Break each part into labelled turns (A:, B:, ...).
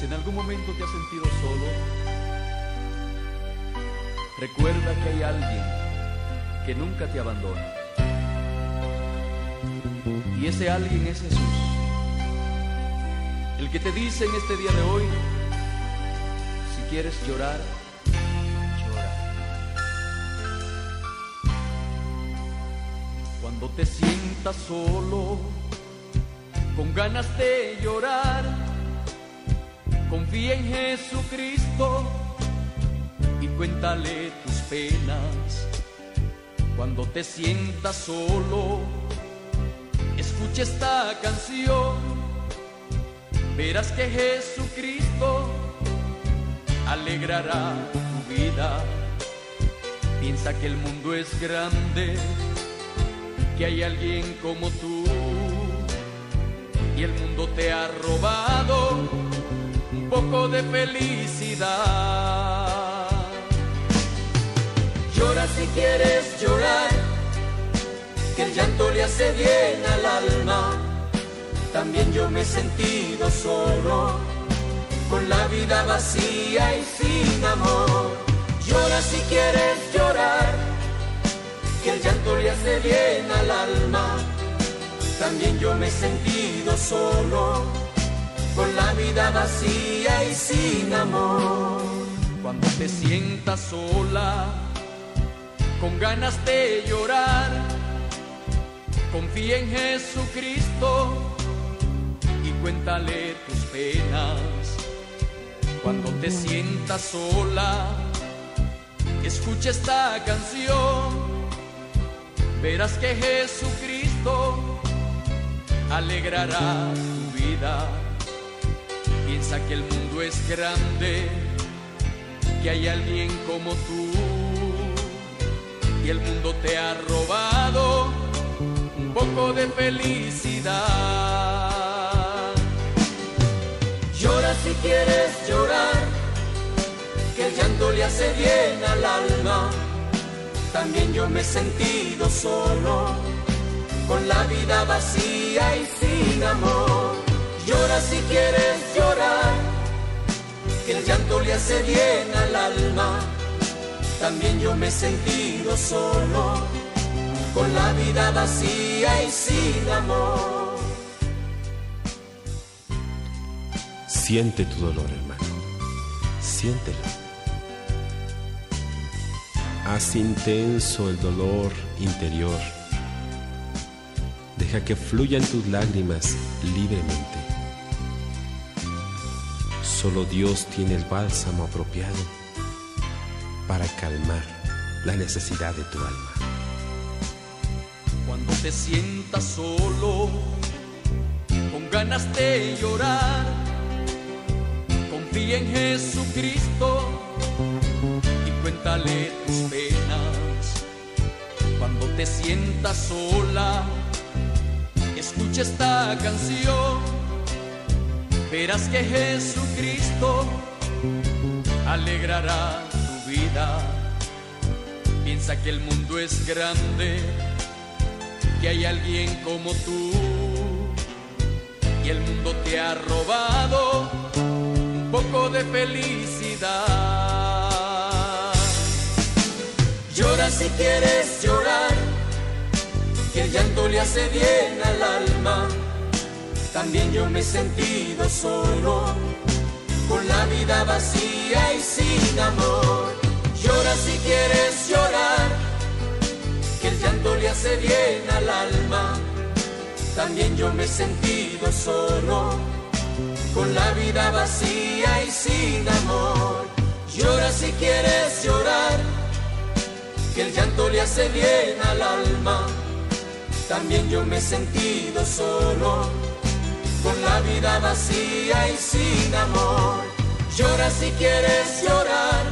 A: Si en algún momento te has sentido solo, recuerda que hay alguien que nunca te abandona. Y ese alguien es Jesús. El que te dice en este día de hoy, si quieres llorar, llora. Cuando te sientas solo, con ganas de llorar, confía en Jesucristo y cuéntale tus penas. Cuando te sientas solo, escucha esta canción, verás que Jesucristo alegrará tu vida. Piensa que el mundo es grande, que hay alguien como tú y el mundo te ha robado de felicidad. Llora si quieres llorar, que el llanto le hace bien al alma. También yo me he sentido solo, con la vida vacía y sin amor. Llora si quieres llorar, que el llanto le hace bien al alma también yo me he sentido solo, con la vida vacía y sin amor. Cuando te sientas sola, con ganas de llorar, confía en Jesucristo y cuéntale tus penas. Cuando te sientas sola, escucha esta canción, verás que Jesucristo alegrará tu vida. Piensa que el mundo es grande, que hay alguien como tú. Y el mundo te ha robado un poco de felicidad. Llora si quieres llorar, que el llanto le hace bien al alma. También yo me he sentido solo con la vida vacía y sin el llanto le hace bien al alma. También yo me he sentido solo, con la vida vacía y sin amor.
B: Siente tu dolor, hermano. Siéntelo. Haz intenso el dolor interior Deja que fluyan tus lágrimas libremente. Solo Dios tiene el bálsamo apropiado para calmar la necesidad de tu alma.
A: Cuando te sientas solo, con ganas de llorar, confía en Jesucristo y cuéntale tus penas. Cuando te sientas sola, escucha esta canción, verás que Jesucristo alegrará tu vida. Piensa que el mundo es grande, que hay alguien como tú, y el mundo te ha robado un poco de felicidad. Llora si quieres llorar que el llanto le hace bien al alma. También yo me he sentido solo, con la vida vacía y sin amor. Llora si quieres llorar, que el llanto le hace bien al alma. También yo me he sentido solo, con la vida vacía y sin amor. Llora si quieres llorar, que el llanto le hace bien al alma también yo me he sentido solo, con la vida vacía y sin amor. Llora si quieres llorar,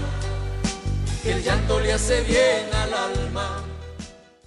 A: que el llanto le hace bien al alma.